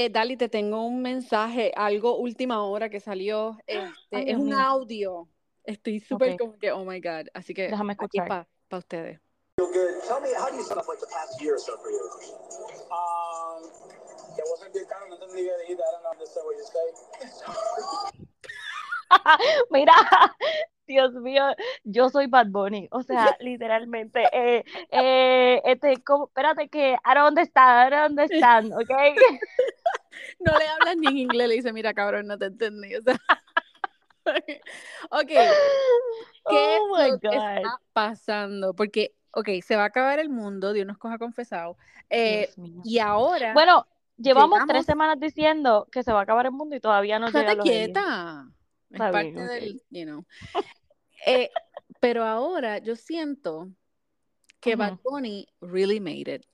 Eh, Dali, te tengo un mensaje, algo última hora que salió. Este, Ay, es un mío. audio. Estoy súper como que, oh my God. Así que Déjame aquí escuchar. para ustedes. feel good. Tell me, how do you sum up like the past year or so for you? Um, que vos sentís caro, no entendí bien, I don't understand what you say. Mira, Dios mío, yo soy Bad Bunny, o sea, literalmente, eh, eh, este, como, espérate que, I don't understand, I don't understand, ¿ok? No le hablas ni en inglés, le dice, mira, cabrón, no te entendí. O sea, ok, ¿qué Oh es my lo que God. está pasando? Porque, ok, se va a acabar el mundo, Dios nos coja confesado. Eh, y ahora, Bueno, llevamos llegamos- tres semanas diciendo que se va a acabar el mundo y todavía no estate aliens. quieta. Es Está parte bien, del, you know. Eh, pero ahora yo siento que Bad Ujú. Bunny really made it.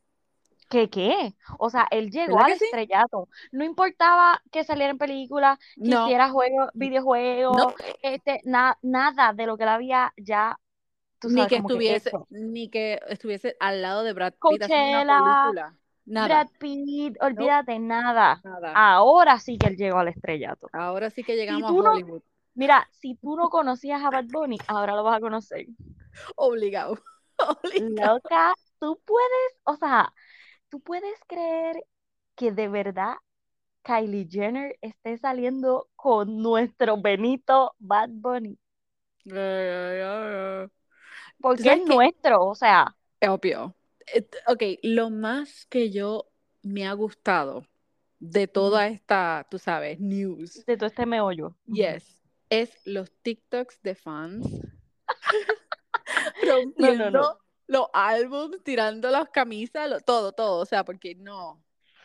¿Qué qué? O sea, él llegó ¿Verdad al sí? estrellato. No importaba que saliera en películas, que No, hiciera juegos, videojuegos, no, este, na- nada de lo que él había ya, tú ni sabes, que estuviese, ni que estuviese al lado de Brad Pitt haciendo una película. Nada, Brad Pitt, olvídate, nada. nada. Ahora sí que él llegó al estrellato. Ahora sí que llegamos a Hollywood. Mira, si tú no conocías a Bad Bunny, ahora lo vas a conocer. Obligado. Obligado. Loca, tú puedes, o sea, tú puedes creer que de verdad Kylie Jenner esté saliendo con nuestro Benito Bad Bunny. ¿Tú Porque es nuestro, o sea, Obvio. Eh, Ok, lo más que yo me ha gustado de toda esta, tú sabes, news, de todo este meollo. Yes, es los TikToks de fans No, no, no. rompiendo los álbumes, tirando las camisas, lo- todo, todo, o sea, porque no.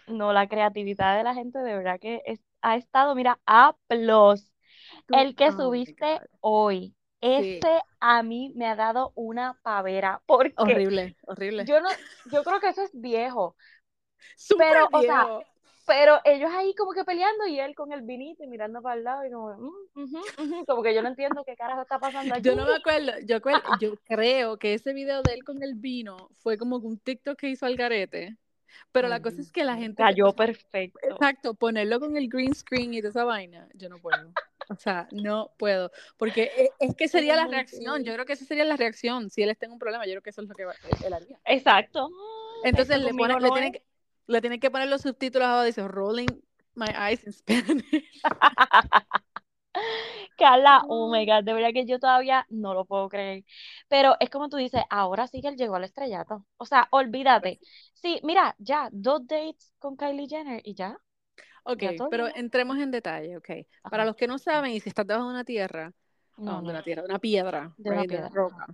No, la creatividad de la gente de verdad que es- ha estado, mira, a plus. Tú, El que oh my subiste hoy, Sí, ese a mí me ha dado una pavera, porque horrible, horrible. yo no, yo creo que eso es viejo, Súper pero, o sea, viejo. Pero ellos ahí como que peleando y él con el vinito y mirando para el lado y como, "Mm, ujú, ujú", como que yo no entiendo qué carajo está pasando Yo aquí. no me acuerdo, yo, yo creo que ese video de él con el vino fue como un TikTok que hizo Algarete, pero la cosa es Dios que la gente cayó perfecto. exacto, ponerlo con el green screen y toda esa vaina, yo no puedo. O sea, no puedo, porque e- es, que sería la reacción, yo creo que esa sería la reacción, si él está en un problema, yo creo que eso es lo que va- él haría. Exacto. Mm, Entonces le pone, le no tiene es. que, le tiene que poner los subtítulos abajo, dice rolling my eyes in Spanish. Carla, oh my God, de verdad que yo todavía no lo puedo creer. Pero es como tú dices, ahora sí que él llegó al estrellato. O sea, olvídate. Sí, mira, ya, dos dates con Kylie Jenner y ya, Ok, ya pero entremos en detalle, ok. Para los que no saben, y si estás debajo de una tierra, no, oh, de una tierra, de una piedra, de una right, de una piedra. Roca,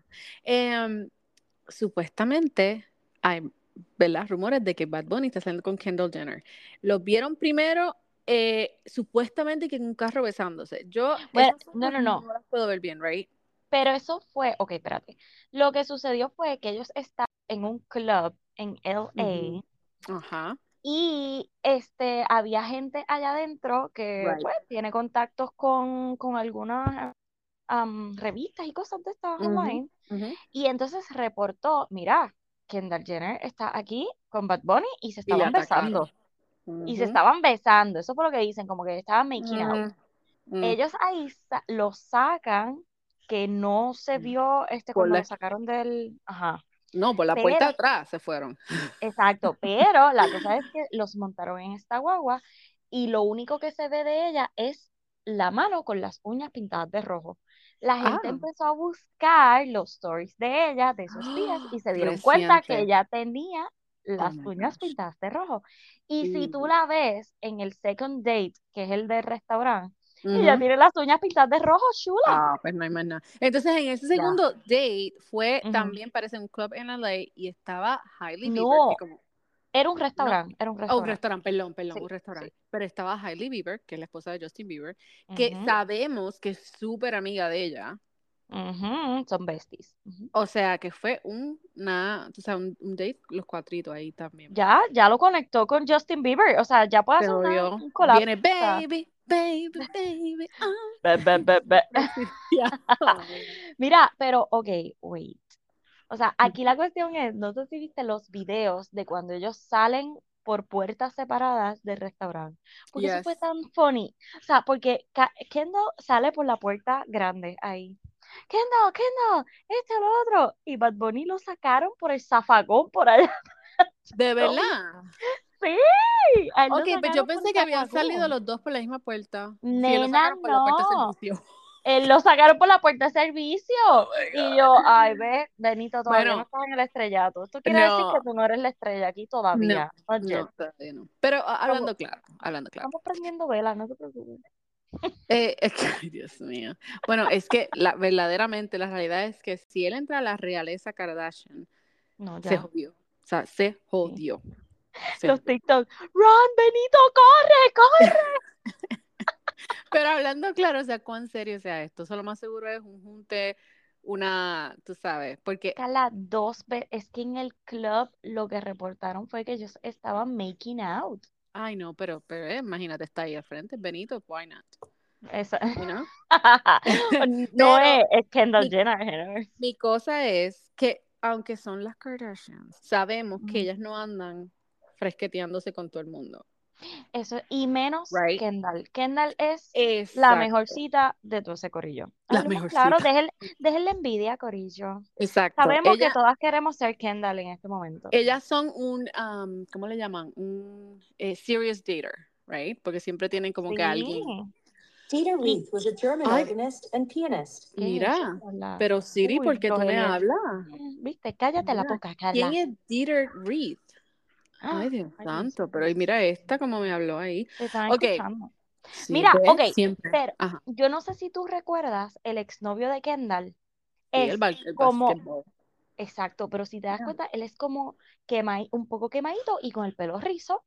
em, supuestamente hay, ¿verdad? Rumores de que Bad Bunny está saliendo con Kendall Jenner. Los vieron primero, eh, supuestamente que en un carro besándose. Yo Bueno, no, no, no. no las puedo ver bien, right? Pero eso fue, ok, espérate. Lo que sucedió fue que ellos estaban en un club en LA Ujú. Ajá, y este, había gente allá adentro que right. pues tiene contactos con, con algunas am, revistas y cosas de estas Ujú, online. ujú. Y entonces reportó, mira, Kendall Jenner está aquí con Bad Bunny y se Y estaban besando. Y se estaban besando. Eso fue lo que dicen, como que estaban making out. Mm, mm. Ellos ahí sa- lo sacan, que no se vio este Por cuando la, lo sacaron del... Ajá. no, por la puerta de atrás se fueron. exacto, pero la cosa es que los montaron en esta guagua y lo único que se ve de ella es la mano con las uñas pintadas de rojo. La gente Ah, empezó a buscar los stories de ella de esos días y se dieron cuenta que ella tenía Oh las my uñas pintadas de rojo. Y si tú la ves en el second date, que es el del restaurante, ella tiene las uñas pintadas de rojo, chula. Ah, pues no hay más nada. Entonces, en ese segundo date fue también, parece, un club en LA y estaba Hailey Bieber, No, que como, era un no, restaurante, era un oh, un restaurante. restaurante, perdón, perdón, Sí, un sí. restaurante. Pero estaba Hailey Bieber, que es la esposa de Justin Bieber, que sabemos que es súper amiga de ella. Son besties. O sea, que fue un, una, o sea, un, un date, los cuatritos ahí también. Ya, ya lo conectó con Justin Bieber. O sea, ya puede hacer una, un collab. Viene baby, baby, baby. ah. be- be- be-. Oh. Mira, pero, ok, wait. O sea, aquí la cuestión es, no sé si viste los videos de cuando ellos salen por puertas separadas del restaurante. Porque eso fue tan funny. O sea, porque Kendall sale por la puerta grande ahí. Kendall, Kendall, este, lo otro. Y Bad Bunny lo sacaron por el zafagón por allá. ¿De verdad? Sí, Ok, pues yo pensé que habían salido los dos por la misma puerta. Sí, lo Nena, sacaron por la puerta Él lo sacaron por la puerta de servicio. Oh Y yo, ay, ve, Benito, todavía no estás en el estrellato. Esto quiere decir que tú no eres la estrella aquí todavía. No, todavía no. Pero ah, Estamos, hablando claro, hablando claro. estamos prendiendo velas, no te preocupes. Eh, es que, ay, Dios mío. Bueno, es que la, verdaderamente la realidad es que si él entra a la realeza Kardashian, No, se jodió. O sea, se Sí. jodió. Se Los jodió. TikTok. Run, Benito, corre, corre. Pero hablando claro, o sea, cuán serio sea esto. Eso lo más seguro es un junte, una, tú sabes, porque, Carla, dos veces. Es que en el club lo que reportaron fue que ellos estaban making out. ay no, pero, pero eh, imagínate, está ahí al frente, Benito, why not? Esa- You know? No Pero es, es Kendall mi, Jenner. mi cosa es que, aunque son las Kardashians, sabemos que ellas no andan fresqueteándose con todo el mundo, Eso, y menos right? Kendall. Kendall es la Exacto, mejorcita de todo ese corillo. la claro, dejen, dejen la envidia, corillo. Exacto. Sabemos que todas queremos ser Kendall en este momento. ellas son un, um, ¿cómo le llaman? Un eh, serious dater, right? Porque siempre tienen como que alguien. Y, Reith was a German Ay, organist and pianist. ¿qué es eso, mira, pero Siri, Uy, ¿por qué tú me hablas? Viste, cállate la boca, ¿quién Carla. es Dieter Reed? Ay, ¡Ah! Dios Ay, Dios santo, pero y santo. mira esta como me habló ahí. Te están Ok, escuchando. sí, Mira, ok, pero Ajá, yo no sé si tú recuerdas, el exnovio de Kendall el, es el como, exacto, pero si te das cuenta, él es como quemai- un poco quemadito y con el pelo rizo.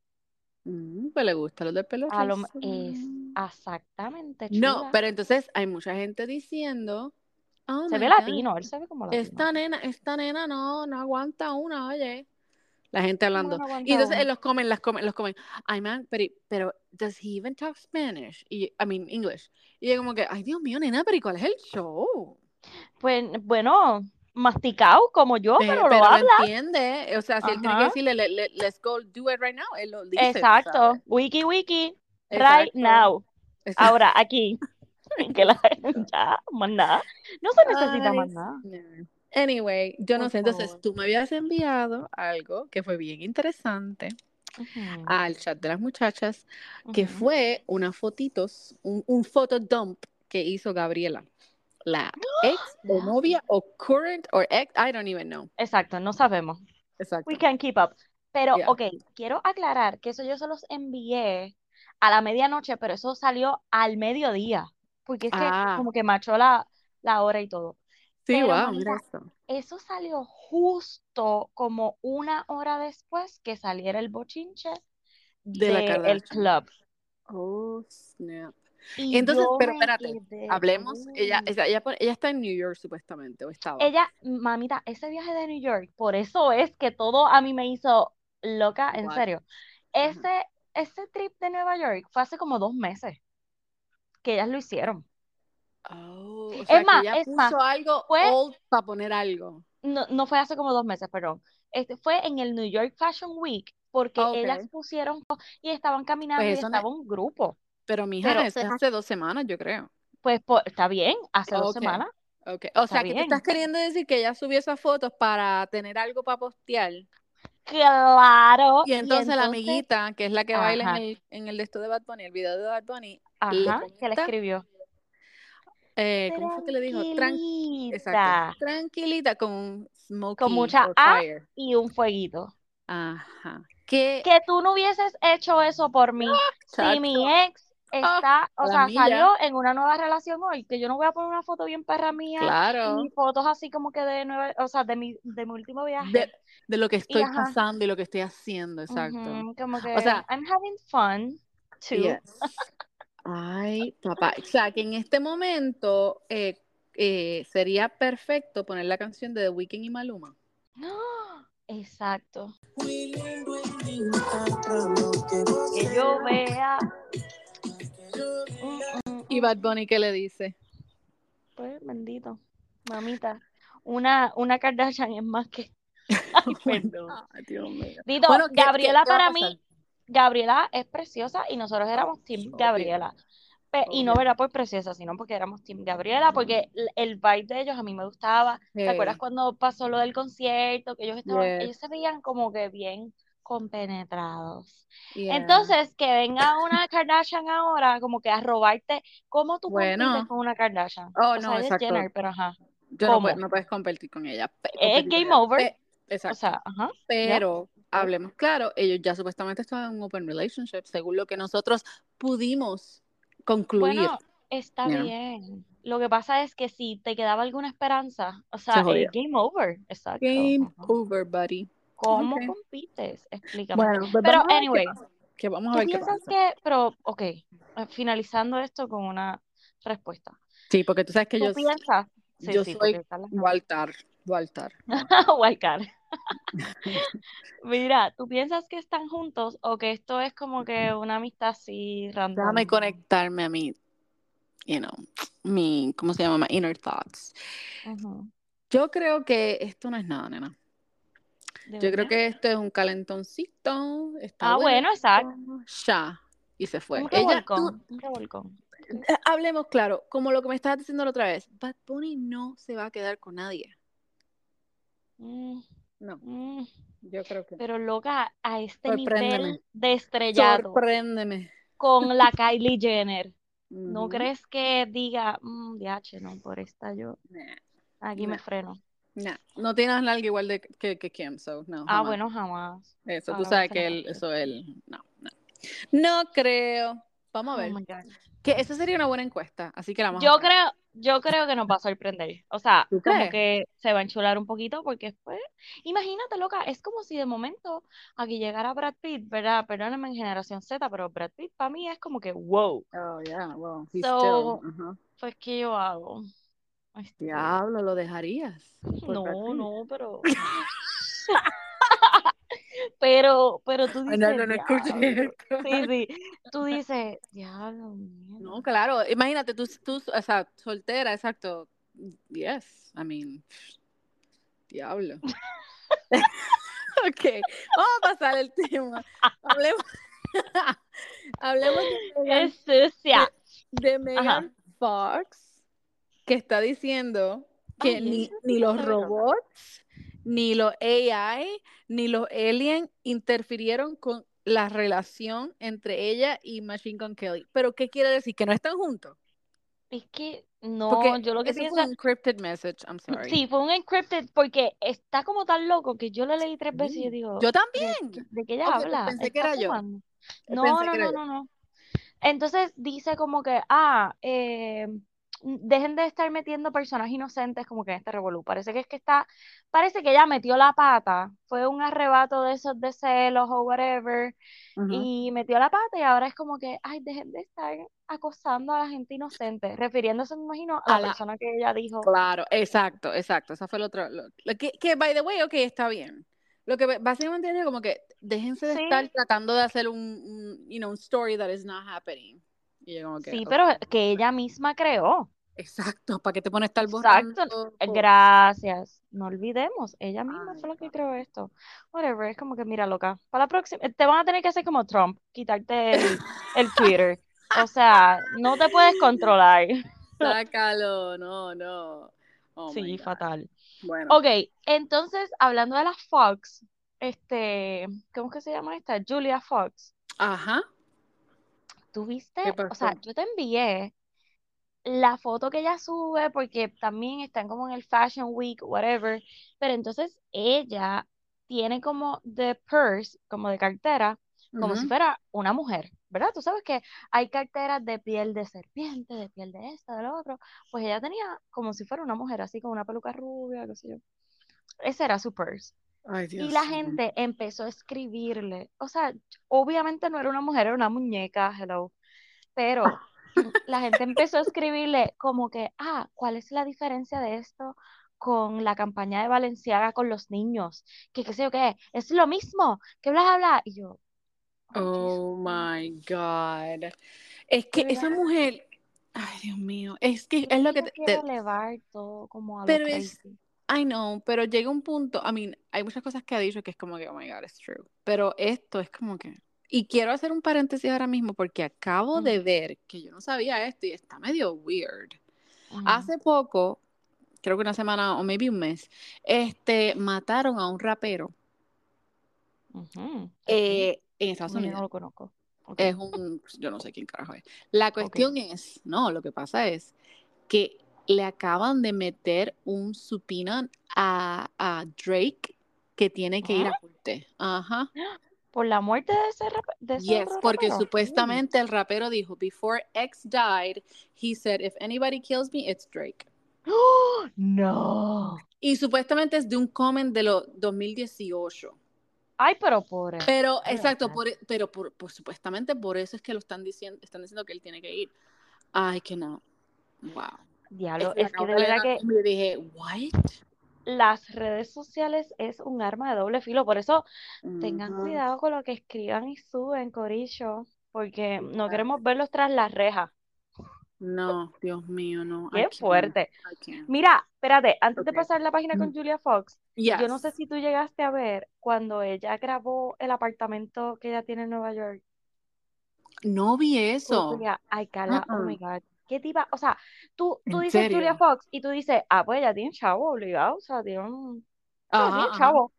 Mm, pues le gusta lo del pelo A lo, rizo. es exactamente No, chula. pero entonces hay mucha gente diciendo, oh Se ve God, latino, él se ve como latino. esta nena, esta nena no, no aguanta una, oye. La gente ¿Cómo hablando. no Y aguanta entonces en uno? los comen, las comen, los comen. Ay, man, pero, pero, does he even talk Spanish? Y, I mean, English. Y yo como que, ay, Dios mío, nena, pero ¿y cuál es el show? Pues bueno, masticado como yo, Eh, pero lo pero lo habla. entiende. O sea, si él tiene que Ajá. decirle, "Let- let- let's go do it right now, él lo dice, Exacto. sabes. Wiki, wiki. Right Exacto. now. Exacto. Ahora, aquí. Que la, ya, más nada. No se necesita Ay, más nada. no. Anyway, yo no Por sé. Entonces, favor. tú me habías enviado algo que fue bien interesante Ujú, al chat de las muchachas, que ujú. fue unas fotitos, un, un photodump que hizo Gabriela, la ex o novia o current or ex, I don't even know. Exacto, no sabemos. We Exacto. can keep up. Pero, Yeah. ok, quiero aclarar que eso yo se los envié a la medianoche, pero eso salió al mediodía. Porque es que Ah, como que machó la, la hora y todo. Pero, wow, mira eso salió justo como una hora después que saliera el bochinche De del club. Oh, snap. Y Entonces, pero espérate, hablemos. Ella, ella, ella, ella está en New York supuestamente, o estaba. Ella, mamita, ese viaje de New York, por eso es que todo a mí me hizo loca, en What? serio. Ese, ese trip de Nueva York fue hace como dos meses que ellas lo hicieron. Oh, o Es sea que más, ella es más, algo fue, old para poner algo. no, no fue hace como dos meses, perdón. Este fue en el New York Fashion Week, porque Ah, ellas pusieron y estaban caminando Pues y eso no estaba un grupo. pero mija, Pero, es hace dos semanas, yo creo. pues, por- está bien, hace dos semanas. O está sea que tú estás bien. queriendo decir que ella subió esas fotos para tener algo para postear. Claro, Y y entonces la amiguita, que es la que baila en el, en el de esto de Bad Bunny, el video de Bad Bunny, le ajá, que le escribió. Eh, ¿cómo fue que le dijo? Tran- exacto, Tranquilita, con un con mucha or A fire. y un fueguito. Ajá. Que, Que tú no hubieses hecho eso por mí. Si mi ex ah, está, o sea, salió en una nueva relación hoy, que yo no voy a poner una foto bien perra mía Claro. y fotos así como que de nueva, o sea, de mi, de mi último viaje. de lo que estoy pasando y lo que estoy haciendo, exacto. como O que sea, I'm having fun too. yes. Ay, papá. O sea, que en este momento eh, eh, sería perfecto poner la canción de The Weeknd y Maluma. Exacto. Que yo vea. Y. Bad Bunny, ¿qué le dice? Pues bendito. Mamita. Una, una Kardashian es más que. Ay, my perdón. Dios mío. Dito, Bueno, ¿qué, qué, Gabriela qué para pasar? mí, Gabriela es preciosa y nosotros éramos Team. Gabriela. Pe- y no era por preciosa, sino porque éramos Team Gabriela, porque el, el vibe de ellos a mí me gustaba. ¿Te acuerdas cuando pasó lo del concierto? Que ellos estaban, ellos se veían como que bien compenetrados. Yeah. Entonces, que venga una Kardashian ahora como que a robarte, ¿cómo tú compites Bueno. con una Kardashian? Oh, O no, sea, exacto. Jenner, pero ajá. Yo no, ¿cómo? puedo- no puedes competir con ella. Es game ella. over. Pe- O exacto. sea, ajá. Pero hablemos claro, ellos ya supuestamente estaban en un open relationship, según lo que nosotros pudimos concluir. Bueno, está bien. Lo que pasa es que si te quedaba alguna esperanza, o Se sea, es game over. Exacto. Game ajá. over, buddy. ¿Cómo Ok. compites? Explícame. Bueno, pues Pero, qué anyway. Que vamos a ¿Tú ver qué piensas pasa. que, pero, ok, eh, finalizando esto con una respuesta. Sí, porque tú sabes que ¿Tú yo, piensas? Sí, yo sí, soy Carla- Waltar, Waltar. Mira, ¿tú piensas que están juntos o que esto es como que una amistad así random? Déjame conectarme a mi, you know, mi, ¿cómo se llama? My inner thoughts. Yo creo que esto no es nada, nena. ¿De Yo creo que esto es un calentoncito. Está Ah, bueno, exacto. Ya. Y se fue. Un Ella, tú- revolcón, un revolcón. eh, hablemos claro, como lo que me estabas diciendo la otra vez. Bad Bunny no se va a quedar con nadie. Mm, No, mm. yo creo que. Pero loca, a este nivel de estrellado Sorpréndeme. con la Kylie Jenner, ¿no crees que diga, mm, diache, no, por esta yo, Nah, aquí me freno? nah. No tienes nalga igual de que, que Kim, so no. Ah, bueno, jamás. Eso, tú sabes que él, eso él. No, no. No creo. Vamos a Oh ver. Que esa sería una buena encuesta, así que la vamos a Yo hacer. creo, yo creo que nos va a sorprender. O sea, ¿Tú como crees? que se va a enchular un poquito porque pues, imagínate, loca, es como si de momento aquí llegara Brad Pitt, ¿verdad? Perdóname en generación Z, pero Brad Pitt para mí es como que wow. Oh, yeah, well, he's So, still. ajá. Pues, ¿qué yo hago? Este, Diablo, lo dejarías. no, no, pero pero, pero tú Ay, no, dices, no, no escuché esto. Sí, sí. Tú dices, diablo, mierda. No, claro, imagínate, tú, tú, o sea, soltera, exacto. Yes, I mean, diablo. Ok, vamos a pasar el tema. Hablemos, hablemos de Megan, Es sucia. de Megan Fox, que está diciendo que Ay, ni, ni los robots, ni los AI, ni los aliens interfirieron con la relación entre ella y Machine Gun Kelly. ¿Pero qué quiere decir? ¿Que no están juntos? Es que no, Porque yo lo que pienso fue un encrypted message, I'm sorry. Sí, fue un encrypted porque está como tan loco que yo lo leí tres veces y yo digo, Yo ¿de, también. de qué ella Ok, pues habla? pensé que ¿Está era yo. fumando? Yo No, pensé no, que era no, yo. no, no. Entonces dice como que, ah, eh, dejen de estar metiendo personas inocentes como que en este revolú. Parece que es que está, parece que ella metió la pata, fue un arrebato de esos de celos o whatever, y metió la pata y ahora es como que, ay, dejen de estar acosando a la gente inocente, refiriéndose, me imagino, a la, A la- persona que ella dijo. Claro, exacto, exacto. Esa fue el otro. Lo, lo que, que, by the way, ok, está bien. Lo que básicamente es como que déjense de Sí. estar tratando de hacer un, un, you know, un story that is not happening. Y yo como que, Sí, pero que ella misma creó. exacto, ¿para qué te pones a estar Exacto. borrando? Eh, Gracias. No olvidemos, ella misma Ay, fue la que creó esto. Whatever, es como que mira, loca. Para la próxima, te van a tener que hacer como Trump, quitarte el, el Twitter. O sea, no te puedes controlar. Sácalo, no, no. Oh Sí, fatal. Bueno, Ok, entonces, hablando de la Fox, este, ¿cómo es que se llama esta? Julia Fox. ajá. ¿Tú viste? ¿Qué O sea, yo te envié la foto que ella sube porque también están como en el Fashion Week, whatever, pero entonces ella tiene como de purse, como de cartera, como si fuera una mujer, ¿verdad? Tú sabes que hay carteras de piel de serpiente, de piel de esto, de lo otro, pues ella tenía como si fuera una mujer, así con una peluca rubia, qué sé yo. Ese era su purse. Ay, Y la gente empezó a escribirle, o sea, obviamente no era una mujer, era una muñeca, hello, pero la gente empezó a escribirle como que, ah, ¿cuál es la diferencia de esto con la campaña de Balenciaga con los niños? Que qué sé yo qué, es lo mismo, que bla, bla, bla. Y yo, oh, Oh my God. Es que esa mujer, ay Dios mío, es que es lo que te, te- elevar todo como a lo pero es, crazy. I know, pero llega un punto, I mean, hay muchas cosas que ha dicho que es como que, oh my God, it's true. Pero esto es como que, Y quiero hacer un paréntesis ahora mismo porque acabo de ver que yo no sabía esto y está medio weird. Hace poco, creo que una semana o maybe un mes, este, mataron a un rapero Ujú. eh, en Estados yo no Unidos. lo conozco. Ok. Es un, yo no sé quién carajo es. La cuestión es, no, lo que pasa es que le acaban de meter un subpoena a, a Drake que tiene que ir ¿Ah? a corte. Ajá. Por la muerte de ese, rap- de ese Yes, porque supuestamente el rapero dijo, before X died, he said, if anybody kills me, it's Drake. ¡Oh! No. Y supuestamente es de un comment de los 2018. Ay, pero pobre. Pero, Ay, exacto, ajá. por, e, pero por, por- supuestamente por eso es que lo están diciendo, están diciendo que él tiene que ir. Ay, que no. Wow. Diablo, es que de verdad que y dije, what? las redes sociales es un arma de doble filo. Por eso tengan cuidado con lo que escriban y suben, Corillo, porque no queremos verlos tras las rejas. No, Dios mío, no. Qué fuerte. Mira, espérate, antes de pasar la página con. Julia Fox, yo no sé si tú llegaste a ver cuando ella grabó el apartamento que ella tiene en Nueva York. No vi eso. Ay, Carla, oh my. God. ¿Qué tipa? O sea, tú, tú ¿En dices Julia serio? Fox y tú dices, ah, pues ella tiene chavo, obligado, o sea, tiene un, Ajá, tiene chavo.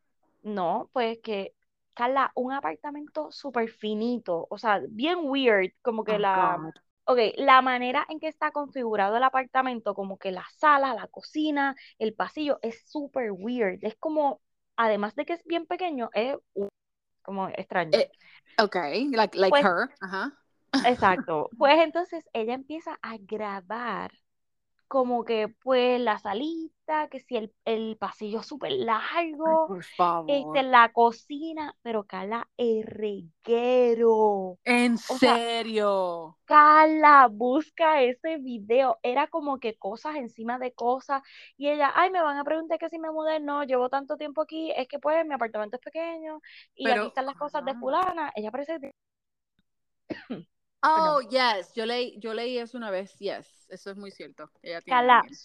No, pues que, Carla, un apartamento súper finito, o sea, bien weird, como que Oh, la, God. ok, la manera en que está configurado el apartamento, como que la sala, la cocina, el pasillo, es súper weird. Es como, además de que es bien pequeño, es uh, como extraño. Eh, ok, like, like Pues, her. Ajá. Exacto. Pues entonces ella empieza a grabar como que pues la salita, que si el, el pasillo súper Ay, largo, este, la cocina, pero Carla, el reguero. ¿En O sea, serio? Carla, busca ese video. Era como que cosas encima de cosas. Y ella, ay, me van a preguntar que si me mudé. No, llevo tanto tiempo aquí. Es que pues mi apartamento es pequeño. Y aquí están las cosas de fulana. Ella parece... Perdón. Oh, yes. Yo leí, yo leí eso una vez. Yes. Eso es muy cierto. Ella tiene a Carla, alguien.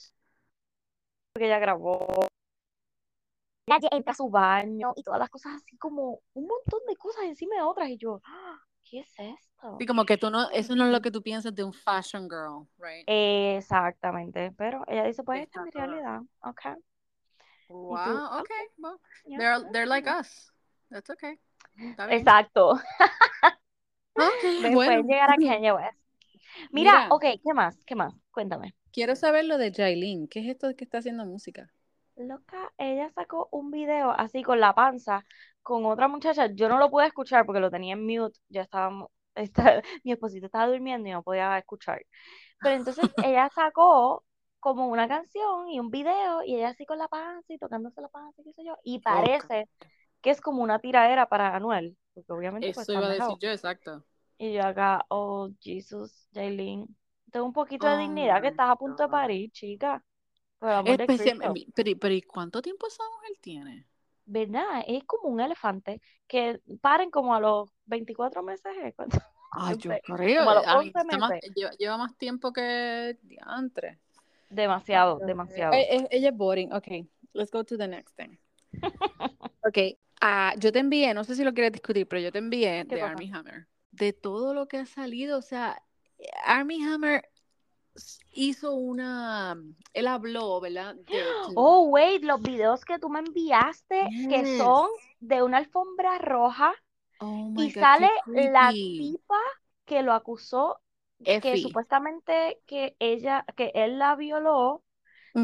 porque ella grabó. Ella entra a su baño y todas las cosas así como un montón de cosas encima de otras. Y yo, "Ah, ¿qué es esto? Sí, como que tú no, ¿Qué eso no es lo que tú piensas de un fashion girl, right? Exactamente. Pero ella dice, pues esta es mi realidad. Ok. Y tú, Wow, ok, okay. Well, they're, they're like us. That's okay. Exacto. Okay, Ven, bueno. pueden llegar a Kanye West. Mira, Mira, ok, ¿qué más? ¿Qué más? Cuéntame. quiero saber lo de Jailin. ¿Qué es esto que está haciendo música? Loca, ella sacó un video así con la panza con otra muchacha. Yo no lo pude escuchar porque lo tenía en mute. Ya estábamos, está- mi esposito estaba durmiendo y no podía escuchar. Pero entonces ella sacó como una canción y un video y ella así con la panza y tocándose la panza, qué sé yo. Y Loca. parece que es como una tiradera para Anuel, porque obviamente pues Eso iba a decir yo, exacto. Y yo acá, oh, Jesus, Jailin, ten un poquito de dignidad que estás a punto de parir, chica. Por el amor de Cristo. Especialmente, pero, pero ¿y cuánto tiempo esa mujer tiene? ¿Verdad? Es como un elefante que paren como a los 24 meses, ¿eh? ¿Cuánto? Ah, yo creo. como a los I mean, 11 está más- meses. lleva, lleva más tiempo que diantre. Demasiado, Pero, demasiado. eh, eh, ella es boring. Ok, let's go to the next thing. Ok, ah, yo te envié, no sé si lo quieres discutir, pero yo te envié ¿Qué de? Army Hammer. De todo lo que ha salido, o sea, Army Hammer hizo una, él habló, ¿verdad? De Oh, wait, los videos que tú me enviaste que son de una alfombra roja oh my y God, sale la tipa que lo acusó, que supuestamente que ella, que él la violó,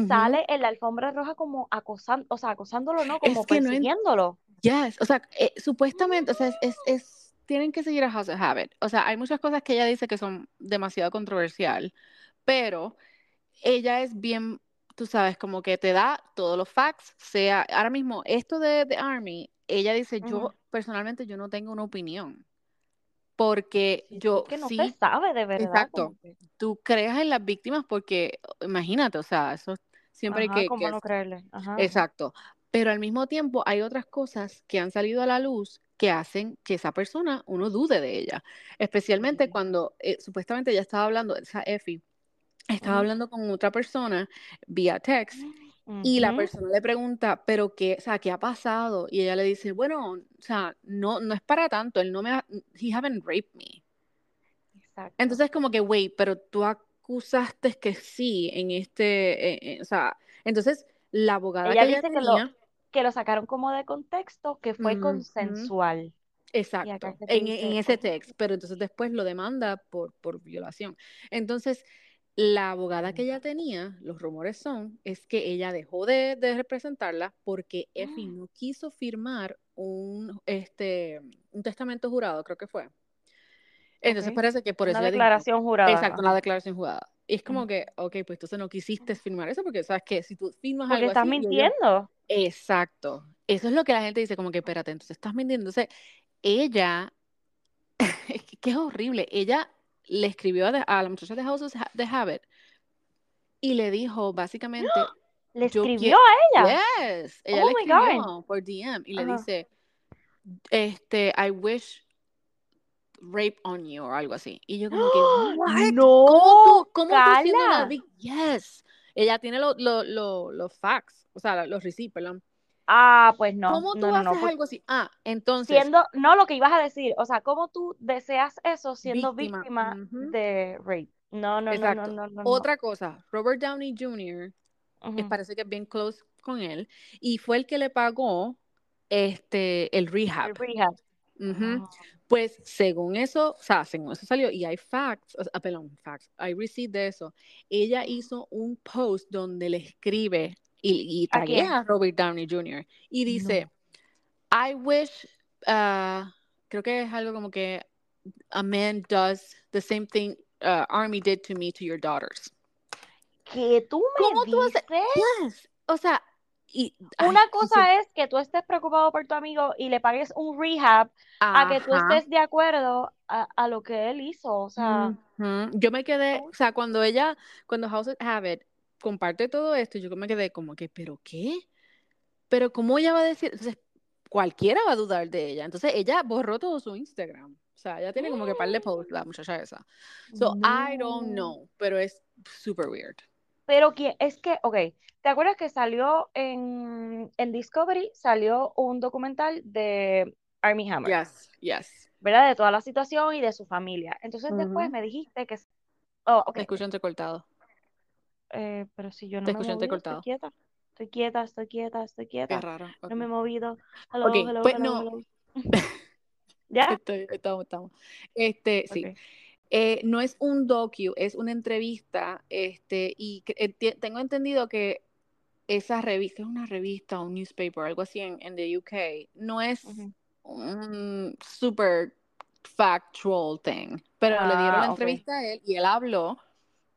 sale en la alfombra roja como acosando, o sea, acosándolo, ¿no? Como Es que no en- persiguiéndolo. Yes, o sea, eh, supuestamente, o sea, es, es, es- tienen que seguir a House of Habit. O sea, hay muchas cosas que ella dice que son demasiado controversial, pero ella es bien, tú sabes, como que te da todos los facts, sea, ahora mismo, esto de, de Army, ella dice, yo Ujú. personalmente yo no tengo una opinión, porque yo que no se sí, sabe de verdad, exacto, como que, tú creas en las víctimas porque, imagínate, o sea, eso siempre hay ajá, que, ¿cómo que no creerle? Ajá. Exacto. Pero al mismo tiempo hay otras cosas que han salido a la luz que hacen que esa persona uno dude de ella. Especialmente cuando eh, supuestamente ella estaba hablando, esa Effie, estaba hablando con otra persona vía text Y la persona le pregunta, pero qué, o sea, ¿qué ha pasado? Y ella le dice, bueno, o sea, no, no es para tanto, él no me ha, he haven't raped me. Exacto. Entonces como que, wait, pero tú acusaste que sí en este, eh, eh, o sea, entonces la abogada Ella que ella dice que lo, tenía, que lo sacaron como de contexto, que fue consensual. Exacto, en, ese "Oh, text, pero entonces después lo demanda por, por violación. Entonces, la abogada que ella tenía, los rumores son, es que ella dejó de, de representarla porque Effie no quiso firmar un, este, un testamento jurado, creo que fue. Entonces parece que por eso Una declaración jurada. Exacto, una declaración jurada. Y es como Ujú. que, ok, pues entonces no quisiste firmar eso porque sabes que si tú firmas Porque algo estás así mintiendo. Exacto. Eso es lo que la gente dice, como que espérate, entonces estás mintiendo. Entonces, ella, que, es horrible, ella le escribió a, de- a la muchacha de House of de Habit y le dijo básicamente, Le escribió a ella. yes, ella Oh le escribió por DM y le dice, este, I wish rape on you o algo así. Y yo como que? No, ¿Cómo tú, cómo tú siendo una Yes. Ella tiene los lo, lo- facts, o sea, los receipts, perdón. Ah, pues no. ¿Cómo tú no, no, no. haces pues, algo así? Ah, entonces, siendo, no lo que ibas a decir, o sea, ¿cómo tú deseas eso siendo Víctima, de rape? No, no, no, no, exacto. no, no, no. Otra cosa, Robert Downey Jr. Ujú. es- parece que es bien close con él y fue el que le pagó este el rehab. El rehab. Ujú. Ah. Pues según eso, o sea, según eso salió, y hay facts, o sea, perdón, facts, hay receipt de eso. Ella hizo un post donde le escribe y, y ¿A taguea quién? a Robert Downey Jr. y dice, I wish, uh, creo que es algo como que a man does the same thing uh, Army did to me to your daughters. ¿Qué tú me ¿Cómo tú haces? Yes. O sea, y ay, Una y cosa se- es que tú estés preocupado por tu amigo y le pagues un rehab a que tú Ajá. estés de acuerdo a, a lo que él hizo. O sea, Ujú. Yo me quedé, o sea, cuando ella, cuando House of Habit comparte todo esto, yo me quedé como que, ¿pero qué? Pero ¿cómo ella va a decir? Entonces, cualquiera va a dudar de ella. Entonces, ella borró todo su Instagram. O sea, ella tiene como que par de posts, la muchacha esa. So, I don't no. know, pero es super weird. Pero que, es que, ok, ¿te acuerdas que salió en, en Discovery, salió un documental de Army Hammer, Yes, yes. ¿verdad? De toda la situación y de su familia. Entonces después me dijiste que... Oh, ok, Te escucho entrecortado. eh, pero si yo no Te me estoy quieta. Estoy quieta, estoy quieta, estoy Qué quieta. raro. No me he movido. Hello, Ok, hello, pues hello, no. ¿Ya? Estoy- estamos, estamos. Este, sí. Eh, no es un docu, es una entrevista, este, y enti- tengo entendido que esa revista es una revista o un newspaper, algo así en, en the UK, no es Ujú. un super factual thing, pero le dieron la Ah, entrevista a él y él habló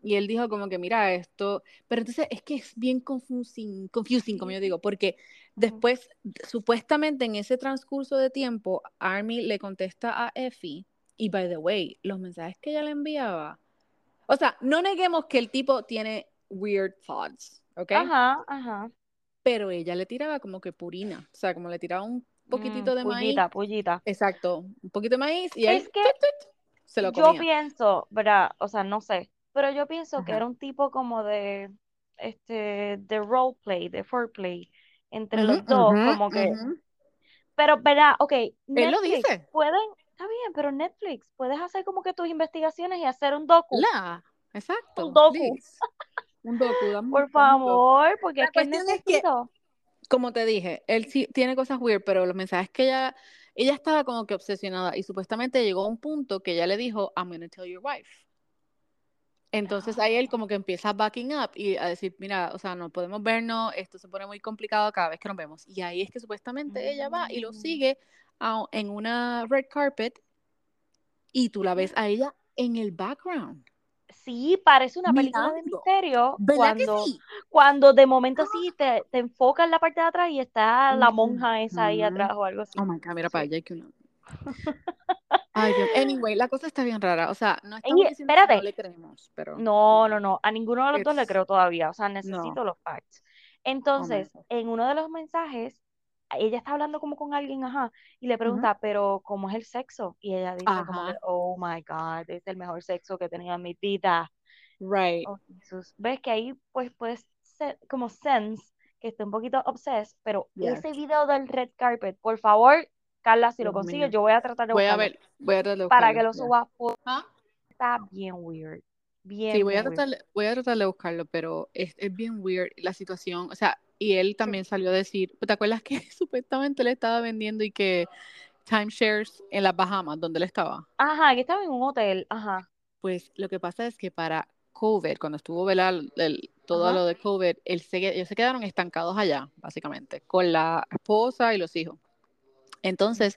y él dijo como que mira esto, pero entonces es que es bien confusing, confusing como yo digo, porque después supuestamente en ese transcurso de tiempo Army le contesta a Effie y by the way, los mensajes que ella le enviaba, o sea, no neguemos que el tipo tiene weird thoughts, ¿ok? Ajá, ajá. Pero ella le tiraba como que purina, o sea, como le tiraba un poquitito Mm, de maíz, pullita, pullita. exacto, un poquito de maíz y él Es que tut, tut, se lo yo comía. pienso, ¿verdad? O sea, no sé, pero yo pienso que era un tipo como de, este, de roleplay, de foreplay entre los dos, como que, pero, ¿verdad? Ok, Él lo Netflix, dice. pueden, está bien, pero Netflix, puedes hacer como que tus investigaciones y hacer un docu, La, un exacto, docu, please. Un docu, dame un- por un docu. favor, porque La es que cuestión es que, como te dije, él sí tiene cosas weird, pero los mensajes que ella, ella estaba como que obsesionada y supuestamente llegó a un punto que ella le dijo, I'm gonna tell your wife. Entonces ahí él como que empieza backing up y a decir, mira, o sea, no podemos vernos, esto se pone muy complicado cada vez que nos vemos. Y ahí es que supuestamente ella va y lo Mm. sigue a- en una red carpet y tú la ves a ella en el background, Sí, parece una película de mirando. misterio ¿Verdad que cuando, sí? cuando de momento sí te, te enfoca en la parte de atrás y está la monja esa ahí atrás o algo así. Oh my God, mira para allá que una. Ay, Dios. Anyway, la cosa está bien rara. O sea, no estamos diciendo que no espérate, le creemos, pero no, no, no, a ninguno de los dos le creo todavía, o sea, no. necesito los facts. Oh Entonces, en uno de los mensajes, ella está hablando como con alguien, ajá, y le pregunta, pero ¿cómo es el sexo? Y ella dice como oh my God, es el mejor sexo que he tenido en mi vida. Right. Oh, Jesús. ¿Ves que ahí pues puedes se- como sense que esté un poquito obsessed, pero Yes. ese video del red carpet, por favor, Carla, si lo consigues, yo voy a tratar de Voy a ver, voy a tratar de para que lo subas, porque Ah, está bien weird, bien, Sí, voy a tratar, voy a tratar de buscarlo, pero es, es bien weird la situación. O sea, y él también salió a decir, ¿te acuerdas que supuestamente le estaba vendiendo y que timeshares en las Bahamas, donde él estaba? Ajá, que estaba en un hotel, ajá, Pues lo que pasa es que para COVID, cuando estuvo el- el- todo Ajá. lo de COVID, él se, ellos se quedaron estancados allá, básicamente, con la esposa y los hijos. Entonces,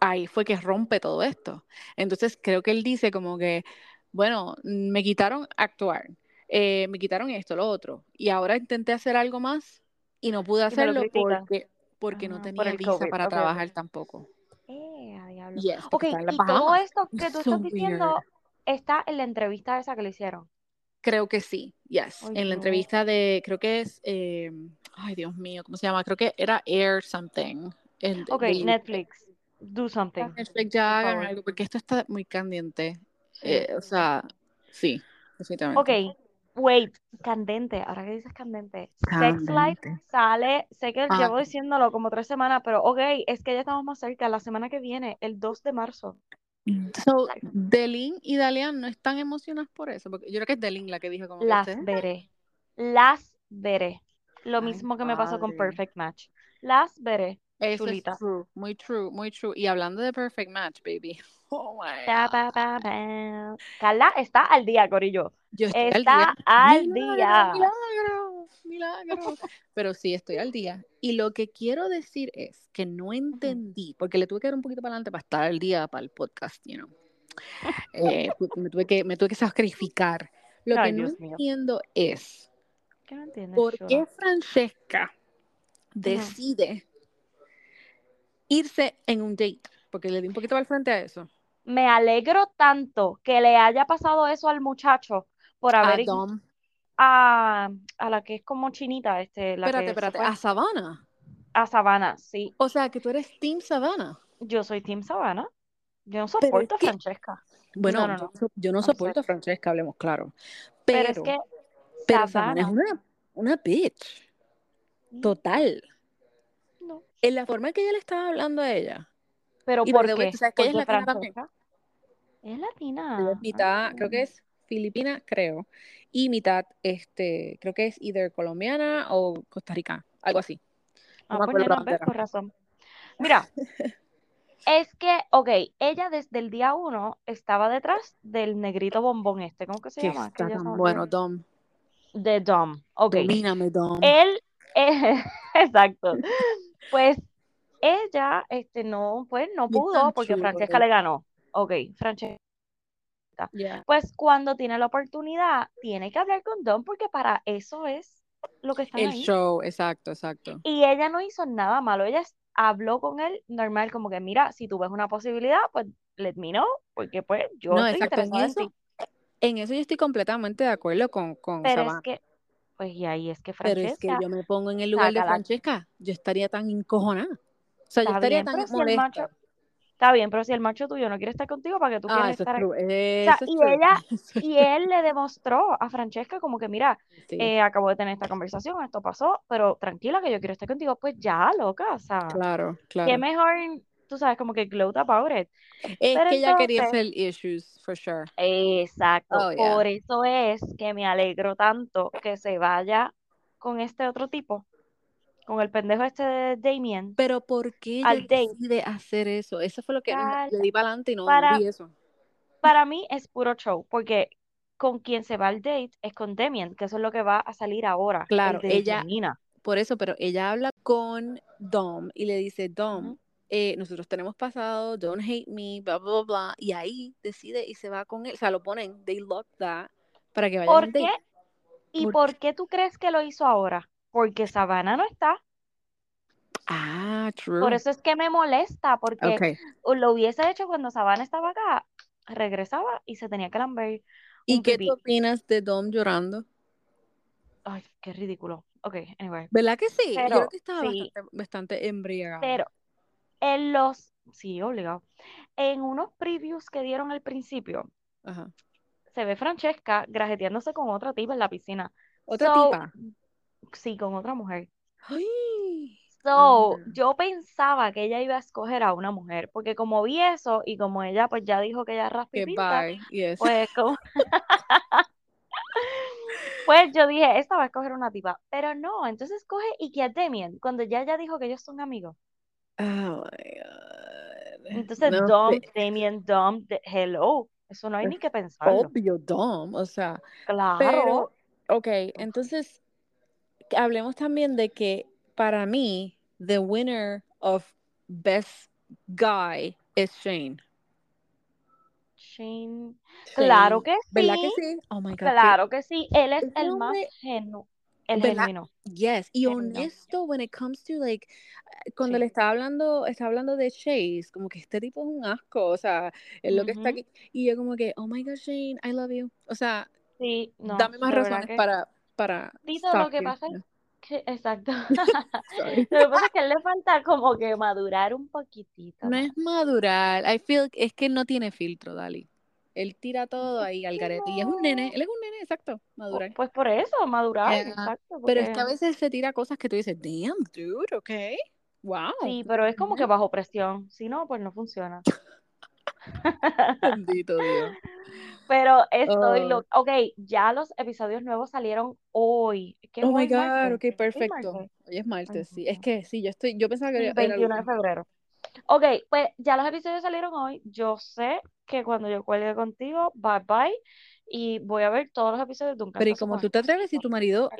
ahí fue que rompe todo esto. Entonces, creo que él dice como que, bueno, me quitaron actuar, eh, me quitaron esto, lo otro, y ahora intenté hacer algo más y no pude hacerlo porque, porque no Ah, por tenía el visa COVID, para trabajar tampoco. Eh, diablo. Yes, Ok, y todo esto que tú So estás diciendo weird. está en la entrevista esa que le hicieron. Creo que sí, yes. En la entrevista de, creo que es, eh, ay Dios mío, ¿cómo se llama? Creo que era Air Something. en- Ok, Netflix, do something. Netflix ya por hagan algo, porque esto está muy candente. Eh, o sea, sí, definitivamente. Ok, wait, candente, ahora que dices candente, Sex Life sale, sé que Ah. llevo diciéndolo como tres semanas, pero ok, es que ya estamos más cerca, la semana que viene, el 2 de marzo. So, Delin y Dalian no están emocionadas por eso, porque yo creo que es Delin la que dijo como que Las "¿Ustedes veré, las veré. Lo Ay, mismo que me pasó con. Perfect Match. Las veré. Eso es true, muy true, muy true. Y hablando de Perfect Match, baby. Oh my God. Carla está al día, Corillo. Yo estoy al Está día. al Milagro, día. milagro, milagro. Pero sí, estoy al día. Y lo que quiero decir es que no entendí, porque le tuve que dar un poquito para adelante para estar al día para el podcast, you know. Eh, me, tuve que, me tuve que sacrificar. Lo Ay, que no Dios mío. entiendo es ¿Qué no entiendes, por qué Francesca decide irse en un date. Porque le di un poquito al frente a eso. Me alegro tanto que le haya pasado eso al muchacho por A haber ido Dom. a, a la que es como chinita, este, la Espérate, que espérate. A Savannah. a Savannah, sí. O sea, que tú eres Team Savannah. Yo soy Team Savannah. Yo no soporto a es que- Francesca. Bueno, No, no, yo no. yo soporto a Francesca, hablemos claro. Pero, Pero, es que pero Savannah es una, una bitch. Total. no. En la forma que ella le estaba hablando a ella. Pero Y ¿por qué? que ella es también. Francesca es latina. es mitad, Ah. creo que es filipina, creo. Y mitad, este, creo que es either colombiana o costarrica, algo así. No Ah, me pues acuerdo la por razón. Mira, es que, ok, ella desde el día uno estaba detrás del negrito bombón este, ¿cómo que se Que llama? Está tan bueno, Dom. De Dom, ok. Domíname, Dom. Él, eh, exacto. Pues ella, este, no, pues no pudo porque Francesca le ganó. Ok, Francesca. Yeah. Pues cuando tiene la oportunidad, tiene que hablar con Dom porque para eso es lo que están El ahí. show, exacto, exacto. Y ella no hizo nada malo, ella habló con él normal, como que mira, si tú ves una posibilidad, pues let me know, porque pues yo No, estoy exacto. En interesada en eso, ti. en eso yo estoy completamente de acuerdo con, con Pero es que, pues y ahí es que Pero es que Francesca yo me pongo en el lugar de la... Francesca, yo estaría tan encojonada. O sea, yo Está estaría bien, tan pero si el macho, molesta. Está bien, pero si el macho tuyo no quiere estar contigo, ¿para qué tú Ah, quieres es estar. O sea, es y ella, y él le demostró a Francesca como que, mira, Sí, eh, acabo de tener esta conversación, esto pasó, pero tranquila que yo quiero estar contigo, pues ya, loca, o sea, claro, qué claro. mejor, tú sabes, como que gloat about it. Es Pero que ella quería hacer issues, for sure. exacto, Oh, yeah. por eso es que me alegro tanto que se vaya con este otro tipo, con el pendejo este de Damien, Pero ¿por qué ella al date. decide hacer eso? Eso fue lo que no- le di para adelante y no, no para, vi eso. para mí es puro show, porque con quien se va al date es con Damien, que eso es lo que va a salir ahora, Claro, ella, por eso, pero ella habla con Dom y le dice, Dom, eh, nosotros tenemos pasado, don't hate me, bla, bla, bla, bla, y ahí decide y se va con él, o sea, lo ponen, they lock that, para que vayan ¿Por qué? date. ¿Y ¿Por por qué tú crees que lo hizo ahora? Porque Savannah no está. Ah, Por true. eso es que me molesta, porque Okay. lo hubiese hecho cuando Savannah estaba acá, regresaba y se tenía que lamber ¿Y qué pipí. opinas de Dom llorando? Ay, qué ridículo. Ok, anyway. ¿Verdad que sí? Yo creo Pero, que estaba sí, bastante, bastante embriagado. pero en los, sí, obligado. En unos previews que dieron al principio, Ajá. se ve Francesca grajeteándose con otra tipa en la piscina. Otra So, tipa. Sí, con otra mujer. Ay. So, Ah. yo pensaba que ella iba a escoger a una mujer, porque como vi eso y como ella pues ya dijo que ella bye. Yes. pues como pues yo dije, esta va a escoger una tipa, pero no, entonces coge y que a Damien, cuando ya ella dijo que ellos son amigos. Oh my God. Entonces, No Dom. Damien, Dom, de- hello, eso no hay ni que pensarlo. Obvio, Dom. O sea, Claro. pero, ok, entonces hablemos también de que para mí, the winner of best guy es Shane. Shane, claro que ¿Verdad sí, que sí? Oh my God. claro que sí, él es el más el ¿verdad? genuino, Yes, y genuino. honesto when it comes to like eh, cuando Sí. le estaba hablando, estaba hablando de Chase, como que este tipo es un asco, o sea, es lo que está aquí y yo como que, oh my God, Shane, I love you. O sea, Sí, no, dame más verdad razones que para para Tito, lo que pasa es que, exacto, lo que pasa es que le falta como que madurar un poquitito No es madurar. I feel es que no tiene filtro, Dali. Él tira todo ahí al garete. Y es un nene, él es un nene, exacto, Po- madurar. Pues por eso, madurar, exacto, Pero es que a veces se tira cosas que tú dices, damn, dude, okay. Wow. sí, pero es como que bajo presión, si no, pues no funciona. Bendito Dios. Pero estoy Oh, lo, ok, ya los episodios nuevos salieron hoy. ¿Qué oh my? God, Martes. ok, ¿Hoy es perfecto. Hoy es martes, sí. Es que sí, yo estoy, yo pensaba que Sí, era 21 de febrero. Ok, pues ya los episodios salieron hoy. Yo sé que cuando yo cuelgue contigo, bye bye. Y voy a ver todos los episodios de un Pero ¿y como tú te atreves si esposito tu marido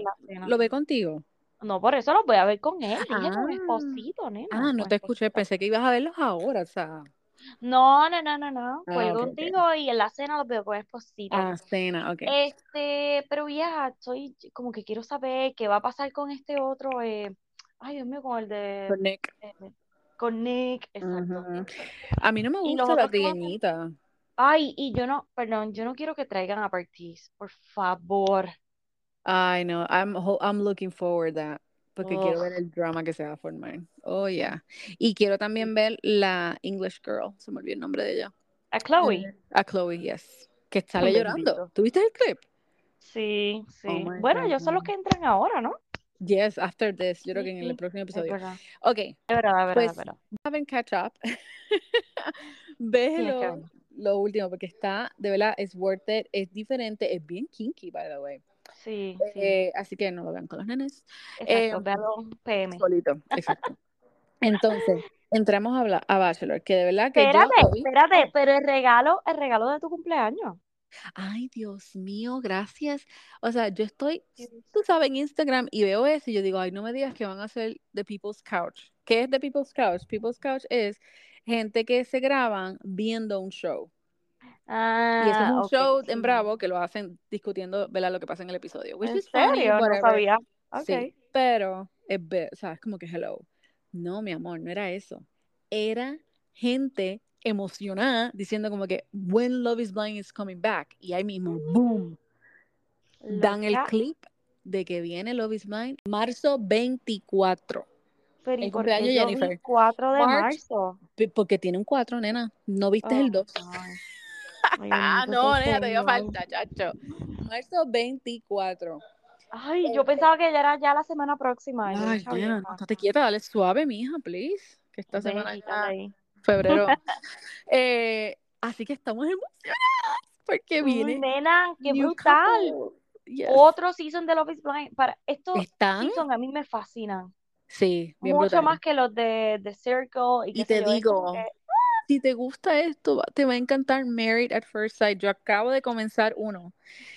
lo ve contigo? No, por eso los voy a ver con él. Ah, esposito, nena, ah, no te escuché, pensé que ibas a verlos ahora, o sea. No, no, no, no, no. Ah, Cuelgo ok, ok. contigo y en la cena los veo con esposito. Ah, cena, ok. Este, pero vieja, estoy como que quiero saber qué va a pasar con este otro, eh, ay Dios mío, con el de, Con Nick. eh, con Nick, exacto. Ujú. A mí no me gusta la trigueñita. ay, y yo no, perdón, yo no quiero que traigan a Bartiz, por favor. Ay, no, I'm, I'm looking forward that, porque quiero ver el drama que se va a formar. Oh, yeah. Y quiero también ver la English Girl, se me olvidó el nombre de ella. A Chloe, Eh, a Chloe, yes. Que sale llorando. ¿Tuviste el clip? Sí, Oh sí. my Bueno, ellos son los God. que entran ahora, ¿no? Yes, after this. Yo creo que en el próximo es episodio. verdad. Ok, Es verdad, es verdad, es pues saben catch up. Verlo. lo último, porque está, de verdad, es worth it, es diferente, es bien kinky, by the way. Sí, sí. Eh, así que no lo vean con los nenes. Exacto, Eh, véalo PM. solito, exacto. Entonces, entramos a, hablar, a Bachelor, que de verdad que Espérate, vi. espérate, pero el regalo, el regalo de tu cumpleaños. ay, Dios mío, gracias. O sea, yo estoy, tú sabes, en Instagram y veo eso y yo digo, ay, no me digas que van a hacer The People's Couch. ¿Qué es The People's Couch? People's Couch es gente que se graban viendo un show. Y eso es Ah, un show en. Bravo que lo hacen discutiendo, ¿verdad? Lo que pasa en el episodio. Which ¿En is funny, serio? No sabía. Sí, pero es, o sea, es como que hello. No, mi amor, no era eso. Era gente emocionada diciendo como que when Love is Blind is coming back. Y ahí mismo, boom, dan el clip de que viene Love is Blind marzo 24. Pero ¿y El cumpleaños Jennifer. 4 de March, marzo? porque tiene un 4, nena. ¿No viste Oh el my 2? Ay, Ah, no, nena, te dio falta, chacho. Marzo 24. Ay, yo Este, pensaba que ya era ya la semana próxima. Yo, ay, nena, no, estate quieta, dale suave, mija, please. Que esta semana Ve, quítale ya, ahí. febrero. Eh, así que estamos emocionadas porque Uy, viene nena, qué New brutal. Yes. Otro season de Love is Blind. Para, estos ¿Están? seasons a mí me fascinan. Sí, bien Mucho brutal. más que los de The Circle y Y te yo. Digo, si te gusta esto, te va a encantar Married at First Sight. Yo acabo de comenzar uno.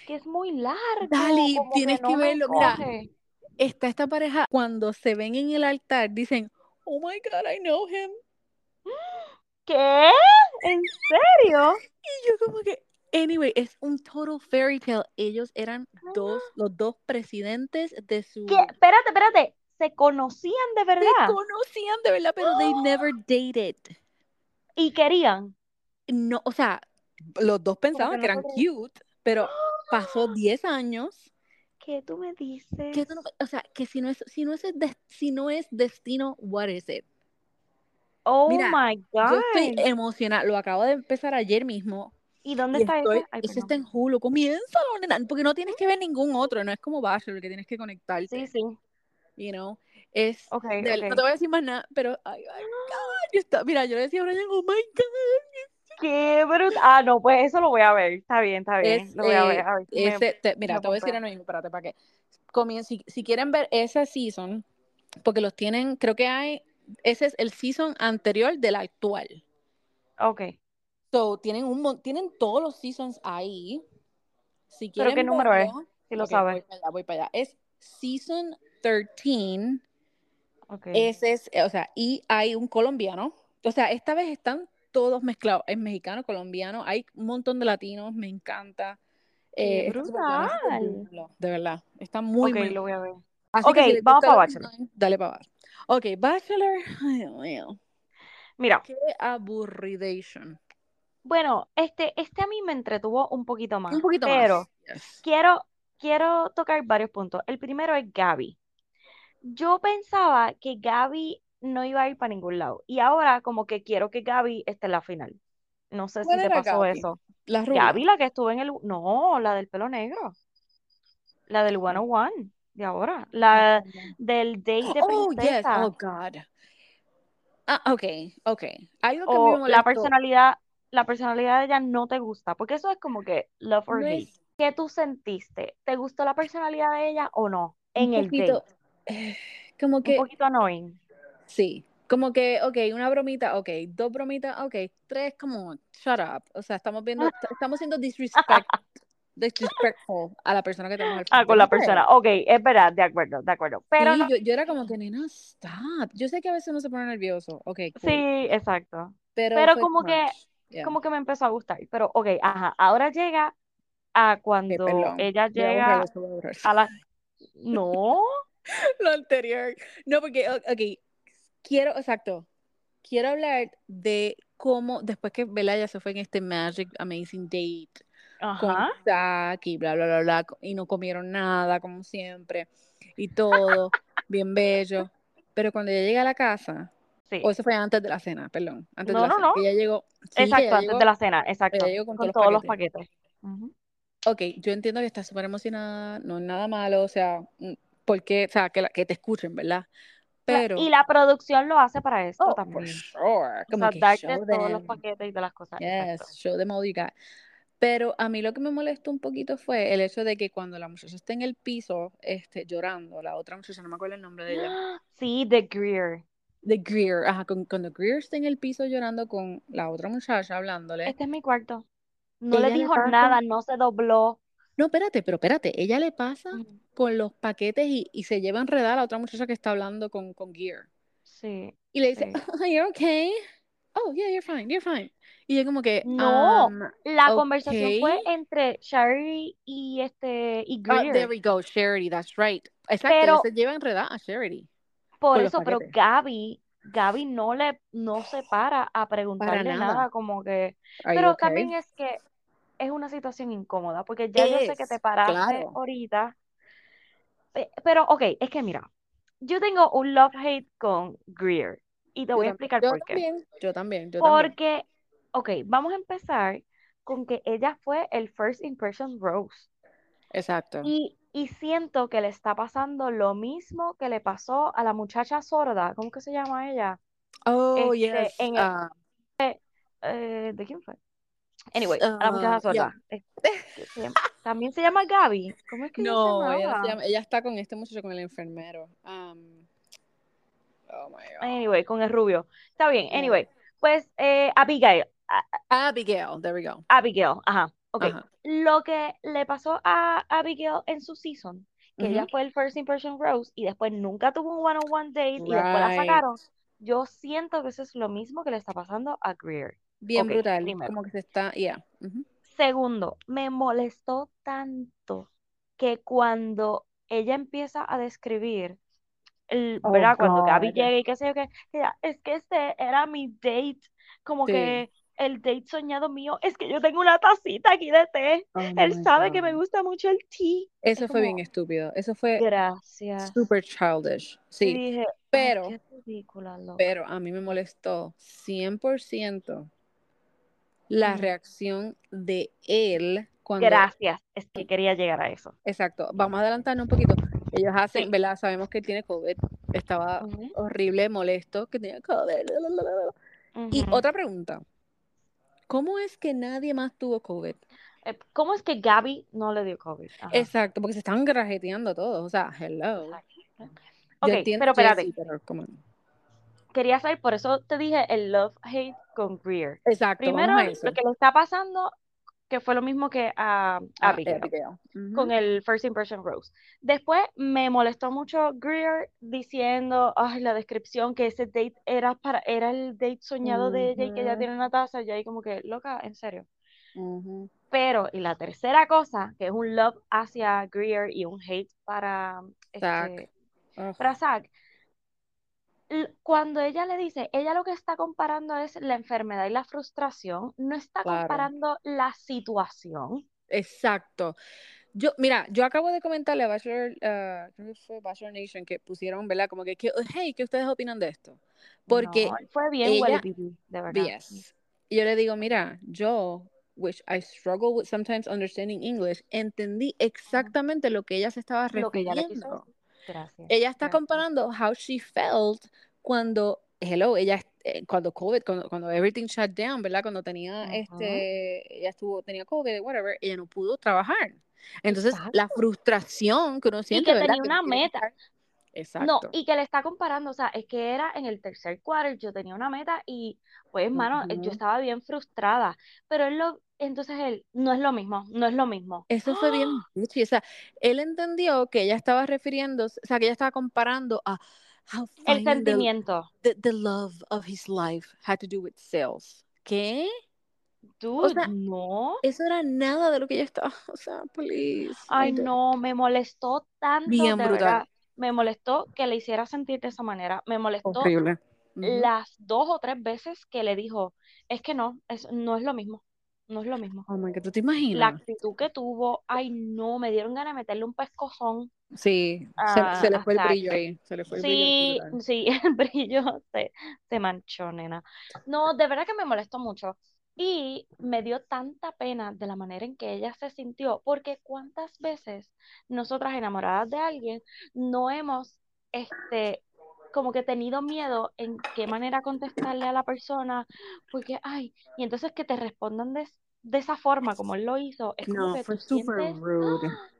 que es muy largo. Dali, tienes que no verlo. Mira, está esta pareja cuando se ven en el altar, dicen, oh my God, I know him. ¿Qué? ¿En serio? Y yo como que, anyway, es un total fairy tale. Ellos eran dos, los dos presidentes de ¿Qué? su... Espérate, espérate. ¿Se conocían de Se verdad? conocían de verdad, pero they never dated. Y querían. No, o sea, los dos pensaban que eran cute, pero pasó 10 años. ¿Qué tú me dices? Que tú no- o sea, que si no es, si no es, des- si no es destino, what is it? Oh Mira, my yo estoy God. emocionada. Lo acabo de empezar ayer mismo. ¿Y dónde Y está estoy? Ay, perdón. está en Hulu. Comiénzalo, nena, porque no tienes que ver ningún otro. No es como Bachelor, que tienes que conectarte. Sí, sí. you know. Es, Ok, de verdad, no te voy a decir más nada, pero, ay, ay, Estaba- mira, yo le decía a Brian, oh my God. Qué brutal. Ah, no, pues eso lo voy a ver. Está bien, está bien. Es, Lo voy a ver. eh, A ver si me, ese, te- mira, te voy a decir ahora mismo, espérate, para que comien- si, si quieren ver esa season, porque los tienen, creo que hay, ese es el season anterior del actual. Ok. So, tienen un tienen todos los seasons ahí. Si ¿Pero qué quieren número es? Si lo ok, sabes. voy para allá, voy para allá. Es season 13. Ese es, o sea, y hay un colombiano. O sea, esta vez están todos mezclados. Es mexicano, colombiano, hay un montón de latinos, me encanta. Eh, brutal. bueno, de verdad. Está muy, Ok, muy lo bueno. voy a ver. Así Ok, si vamos para Bachelor. Dale para abajo. Ok, Bachelor. Ay, Dios mío. Mira, Qué aburridation. bueno, este, este a mí me entretuvo un poquito más, Un poquito pero más. Yes. quiero, quiero tocar varios puntos. El primero es Gaby. Yo pensaba que Gaby no iba a ir para ningún lado y ahora como que quiero que Gaby esté en la final. No sé si ¿Cuál te pasó Gaby? eso. La rubia. Gaby, la que estuvo en el... No, la del pelo negro. La del 101 de ahora. La del date de Oh, yes. Oh, God. Ah, ok, ok. Algo que me la personalidad, la personalidad de ella no te gusta. Porque eso es como que love or No hate. es ¿Qué tú sentiste? ¿Te gustó la personalidad de ella o no? En el date. Eh, como Un que, poquito annoying. sí, como que, ok, una bromita, ok, dos bromitas, ok, tres, como, shut up. O sea, estamos viendo, est- estamos siendo disrespect, disrespectful a la persona que tenemos al Ah, con la persona. Ok, es verdad, de acuerdo, de acuerdo. Pero Sí, no, yo, yo era como que, nena, stop. Yo sé que a veces uno se pone nervioso, ok, cool, sí, exacto. pero Pero como too que, much. Yeah. como que me empezó a gustar. Pero, ok, ajá, ahora llega a cuando perdón, ella llega a a la... No, Lo anterior. No, porque, ok, quiero, exacto, quiero hablar de cómo, después que Bella se fue en este Magic Amazing Date con ajá. Zach y bla, bla, bla, bla, y no comieron nada, como siempre, y todo, bien bello. Pero cuando ella llega a la casa, Sí. o eso fue antes de la cena, perdón, antes de No, la no, cena, no. ella llegó, sí, Exacto, ella antes de llegó, la cena, exacto. ella llegó con Con todos los los paquetes. paquetes. Ujú. Ok, yo entiendo que estás súper emocionada, no es nada malo, o sea, mm, porque, o sea, que, la- que te escuchen, ¿verdad? Pero, Y la producción lo hace para esto oh, for también. sure, O como sea, que darte show todos los paquetes y de las cosas. Yes, show. Pero a mí lo que me molestó un poquito fue el hecho de que cuando la muchacha está en el piso, este, llorando, la otra muchacha, no me acuerdo el nombre de ella, Sí, The Greer. de Greer, ajá, cuando Greer está en el piso llorando con la otra muchacha hablándole, Este es mi cuarto. No le dijo nada, no se dobló. No, espérate, pero espérate, ella le pasa con los paquetes y, y se lleva a enredar a la otra muchacha que está hablando con, con Gear. Sí, Y le dice, sí. "Oh, you're okay. Oh, yeah, you're fine, you're fine. Y yo como que, No, um, la conversación fue entre Sherry y este y Ah, there Greer. we go, Charity, that's right. Exacto, Pero se lleva enredada a Charity por eso, pero. Gaby, Gaby no le no se para a preguntarle nada. nada, como que, pero okay? también es que es una situación incómoda, porque ya yo sé que te paraste claro. ahorita, pe- pero ok, es que mira, yo tengo un love-hate con Greer y te Yo voy a también, explicar por qué. también, yo también, yo también. Porque, ok, vamos a empezar con que ella fue el first impression rose. Exacto. Y, y siento que le está pasando lo mismo que le pasó a la muchacha sorda, ¿cómo que se llama ella? Oh, Este, yes. en el, ah, eh, ¿de quién fue? Anyway, a la muchacha yeah. sorda. Llama- también se llama Gaby. ¿Cómo es que ella se No, ella, se llama, ella está con este muchacho, con el enfermero. Um, oh my God. Anyway, con el rubio. Está bien, Yeah. anyway. Pues eh, Abigail, Abigail, there we go. Abigail, ajá, ok. Ajá. Lo que le pasó a Abigail en su season, que ella fue el first impression rose y después nunca tuvo un one-on-one date y después la sacaron, yo siento que eso es lo mismo que le está pasando a Greer. Bien Ok, brutal, primero. como que se está, yeah. ujú. Segundo, me molestó tanto que cuando ella empieza a describir, el, Oh, ¿verdad? Cuando Gaby God. llega y qué sé yo qué, ella, es que este era mi date, como Sí. que el date soñado mío, es que yo tengo una tacita aquí de té, Oh él sabe que me God. gusta mucho el. Es Eso fue bien como, estúpido. Eso fue gracias. super childish. Y Sí, dije, pero, qué ridícula, pero a mí me molestó 100% la reacción de él cuando, Gracias, es que quería llegar a eso. exacto, vamos a adelantarnos un poquito. Ellos hacen, Sí. ¿verdad? Sabemos que tiene COVID. Estaba horrible, molesto, que tenía COVID. Y otra pregunta. ¿Cómo es que nadie más tuvo COVID? Eh, ¿Cómo es que Gaby no le dio COVID? Ajá, Exacto, porque se están grajeteando todos. O sea, hello. Yo entiendo pero espérate. Pero. Quería saber, por eso te dije el love hate con Greer. Exacto, Primero, a lo que le está pasando, que fue lo mismo que a Ah, Abigail, con el First Impression Rose. Después me molestó mucho Greer diciendo, ay, la descripción que ese date era para, era el date soñado de ella y que ella tiene una taza, y ahí como que, loca, en serio. Pero, y la tercera cosa, que es un love hacia Greer y un hate para, Zac. este, para Zac, l- cuando ella le dice, ella lo que está comparando es la enfermedad y la frustración, no está claro. comparando la situación. Exacto. Yo, mira, yo acabo de comentarle a Bachelor, creo que fue Bachelor Nation que pusieron, ¿verdad? Como que, que, hey, ¿qué ustedes opinan de esto? Porque No, fue bien ella, de verdad. yes. Y yo le digo, mira, yo, which I struggle with sometimes understanding English, entendí exactamente lo que ella se estaba Lo que ella le quiso refiriendo. Gracias, Ella está gracias. comparando how she felt cuando, hello, ella, eh, cuando COVID, cuando, cuando everything shut down, ¿verdad? Cuando tenía, Ujú, este, ella estuvo, tenía COVID, whatever, ella no pudo trabajar. Entonces, la Exacto. frustración que uno Y siente, que ¿verdad? tenía una que meta. Estar- No, Exacto. y que le está comparando, o sea, es que era en el tercer quarter, yo tenía una meta y pues, mano, yo Ujú. estaba bien frustrada, pero él lo, entonces él, no es lo mismo, no es lo mismo. Eso fue bien ¡Ah! O sea, él entendió que ella estaba refiriendo, o sea, que ella estaba comparando a El finding the, sentimiento, the, the love of his life had to do with sales. ¿Qué? O dude, sea, no. eso era nada de lo que ella estaba, o sea, please, Ay, no, me molestó tanto, bien brutal, verdad. Me molestó que le hiciera sentir de esa manera. Me molestó horrible. Las dos o tres veces que le dijo, es que no, es, no es lo mismo, no es lo mismo. Oh my God, ¿tú te La imaginas? actitud que tuvo, ay, no, me dieron ganas de meterle un pescozón Sí, se, le fue el brillo ahí, se le fue el brillo Sí, sí, el brillo se, se manchó, nena. No, de verdad que me molestó mucho. Y me dio tanta pena de la manera en que ella se sintió, porque cuántas veces nosotras enamoradas de alguien no hemos, este, como que tenido miedo en qué manera contestarle a la persona, porque, ay, y entonces que te respondan de, de esa forma como él lo hizo, es como No, que fue súper sientes, rude. ¡ah!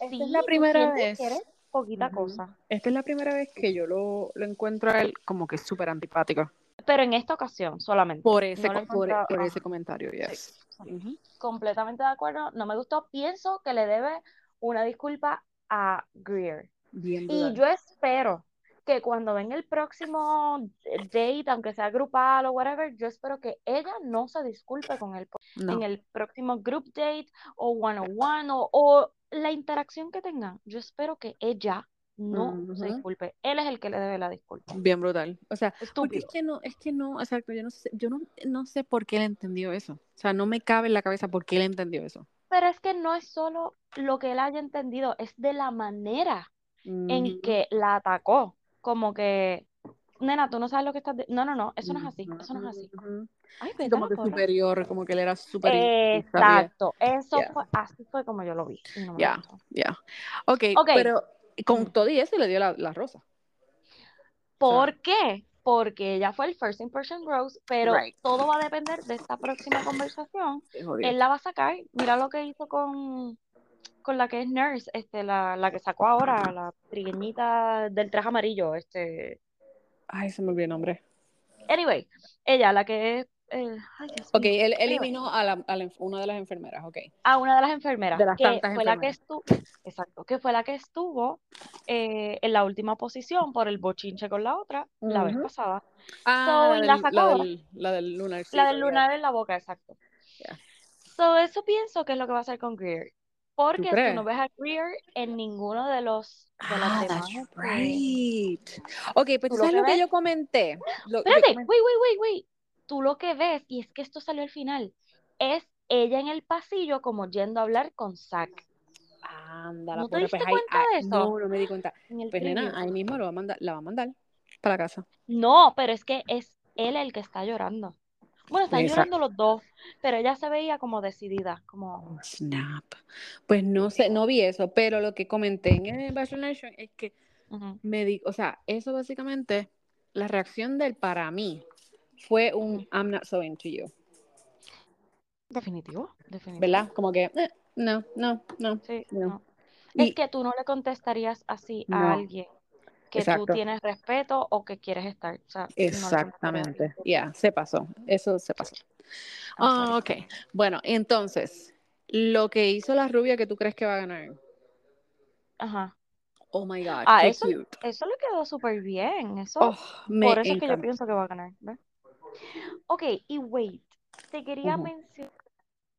Esta es la primera sientes que eres vez, poquita cosa. Esta es la primera vez que yo lo, lo encuentro a él como que súper antipático. Pero en esta ocasión solamente. Por ese, No por, por comentario, yes. sí. Completamente de acuerdo. No me gustó. Pienso que le debe una disculpa a Greer. Bien Y yo espero que cuando venga el próximo date, aunque sea grupal o whatever, yo espero que ella no se disculpe con él en el próximo group date o one on one o, o la interacción que tengan. Yo espero que ella no se ujú, disculpe. Él es el que le debe la disculpa. bien brutal. O sea, porque es Estúpido. que no, es que no, exacto, yo no sé, yo no, no sé por qué él entendió eso. O sea, no me cabe en la cabeza por qué él entendió eso. Pero es que no es solo lo que él haya entendido, es de la manera en Ujú, que la atacó. Como que, nena, tú no sabes lo que estás... di-". No, no, no, eso no es así, eso no es así. Ay, Sí, como que superior, como que él era sabía. Exacto, eso Ya, fue, así fue como yo lo vi y no me ya, gustó. ya. Ok, Ok, pero con todo y eso le dio la, la rosa. O sea, ¿Por qué? Porque ella fue el First Impression Rose, pero right. todo va a depender de esta próxima conversación. Él la va a sacar. Mira lo que hizo con, con la que es Nurse, este, la, la que sacó ahora, la trigueñita del traje amarillo, este. Ay, se me olvidó el nombre. Anyway, ella, la que es. Eh, ay, Ok, él eliminó a, la, a la una de las enfermeras, ok. a una de las enfermeras, De las que tantas fue la que enfermeras. estuvo, exacto, que fue la que estuvo eh, en la última posición por el bochinche con la otra la vez pasada. Ah, So, y la la del, sacó la del, la del la lunarcito, del ya. lunar en la boca, exacto. ya. So, eso pienso que es lo que va a hacer con Greer. ¿Tú Porque tú no ves a Greer en ninguno de los de las Ah, demás. that's right. Ok, pues tú sabes que lo que ves. yo comenté. Lo, yo Espérate, comenté. wait, wait, wait, wait. Tú lo que ves, y es que esto salió al final, es ella en el pasillo como yendo a hablar con Zack. Anda, la ¿No te porra, diste pues cuenta ah, de eso? no, no me di cuenta. Pues nena, ahí mismo lo va a mandar, la va a mandar para la casa. No, pero es que es él el que está llorando. Bueno, están Exacto. llorando los dos, pero ella se veía como decidida, como... Snap. Pues no sé, no vi eso, pero lo que comenté en el Bachelor Nation es que me di, o sea, eso básicamente, la reacción del para mí fue un I'm not so into you, Definitivo, definitivo. ¿verdad? Como que, eh, no, no, no. Sí, No. no. Y- Es que tú no le contestarías así a No. alguien que Exacto. tú tienes respeto o que quieres estar. O sea, Exactamente, ya, se pasó, eso se pasó. Sorry. ok, bueno, entonces, lo que hizo la rubia que tú crees que va a ganar. Ajá. Oh my God, Ah, qué eso, cute. eso le quedó súper bien. Eso, Oh, por eso es que yo pienso que va a ganar. ¿ves? Ok, y wait, te quería mencionar,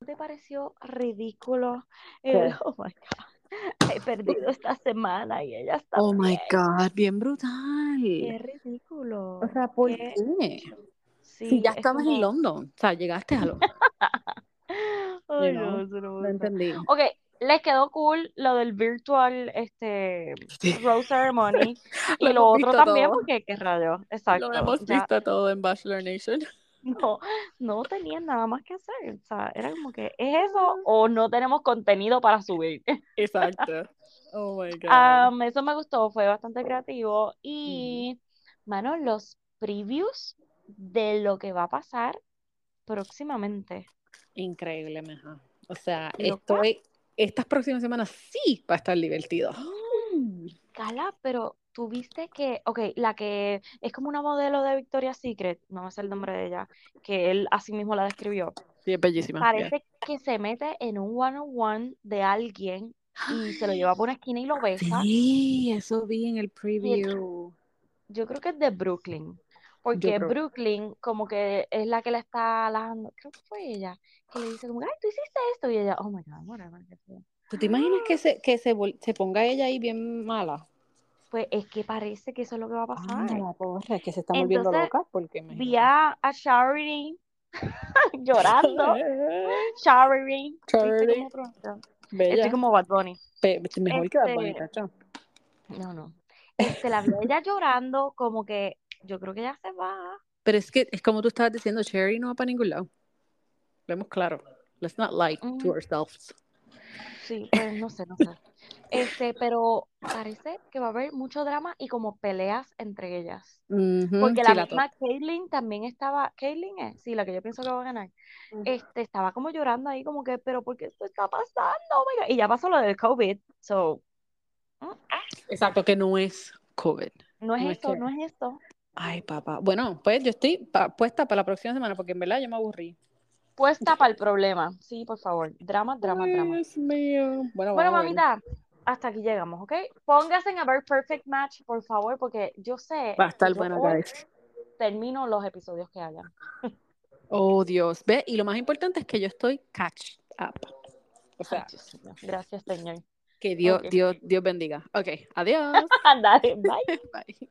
¿no te pareció ridículo? ¿Qué? El, oh my God, he perdido esta semana y ella está Oh my. God, bien Qué brutal. ridículo. O sea, ¿por Qué- qué? Sí, Si ya es estabas en London, o sea, llegaste a. Ay, you no, entendí. Ok, les quedó cool lo del virtual este Rose Ceremony y Lo otro también todo. porque qué rayo, exacto. Lo hemos ya visto todo en Bachelor Nation. no, no tenían nada más que hacer. O sea, era como que es eso o no tenemos contenido para subir. Exacto. Oh my God. Eso me gustó, fue bastante creativo. Y, mano, los previews de lo que va a pasar próximamente. Increíble, meja. O sea, estoy. Estas próximas semanas sí va a estar divertido. Cala, pero tú viste que, ok, la que es como una modelo de Victoria's Secret, no me sé el nombre de ella, que él así mismo la describió. Sí, es bellísima. yeah. Parece que se mete en un one-on-one de alguien y se lo lleva por una esquina y lo besa. Sí, eso vi en el preview. Yo creo que es de Brooklyn, porque creo- Brooklyn como que es la que le está halagando, creo que fue ella, que le dice como, ay, tú hiciste esto, y ella, oh my God, whatever. ¿Tú te imaginas que se, que se, se ponga ella ahí bien mala? Pues es que parece que eso es lo que va a pasar. La porra, que se está volviendo Entonces, loca porque Vi a, a Charity llorando. Charity. Charity. Estoy como Bad Bunny. Pe- mejor que Bad Bunny, Este- cacho. No, no. Este, la vi a ella llorando, como que yo creo que ella se va. Pero es que es como tú estabas diciendo, Cherry no va para ningún lado. Vemos claro. Let's not lie to Mm. ourselves. Sí, pues no sé, no sé. Este, pero parece que va a haber mucho drama y como peleas entre ellas. Porque la misma Caitlyn también estaba, Caitlyn es, sí, la que yo pienso que va a ganar. Este, estaba como llorando ahí, como que, pero ¿por qué esto está pasando? Oh my God. Y ya pasó lo del COVID, so, Exacto, que no es COVID. no es No es esto, que- no es esto. Ay, papá. Bueno, pues yo estoy pa- puesta para la próxima semana porque en verdad yo me aburrí. Puesta para el problema. Sí, por favor. Drama, drama, Ay, drama. Dios mío. Bueno, mamita, hasta aquí llegamos, ¿ok? Pónganse a ver Perfect Match, por favor, porque yo sé Va a estar bueno, guys. termino los episodios que hayan. Oh, Dios. Ve, y lo más importante es que yo estoy catch up. O sea. Gracias, Señor. que Dios. Dios, Dios bendiga. Ok, adiós. Dale, bye. Bye.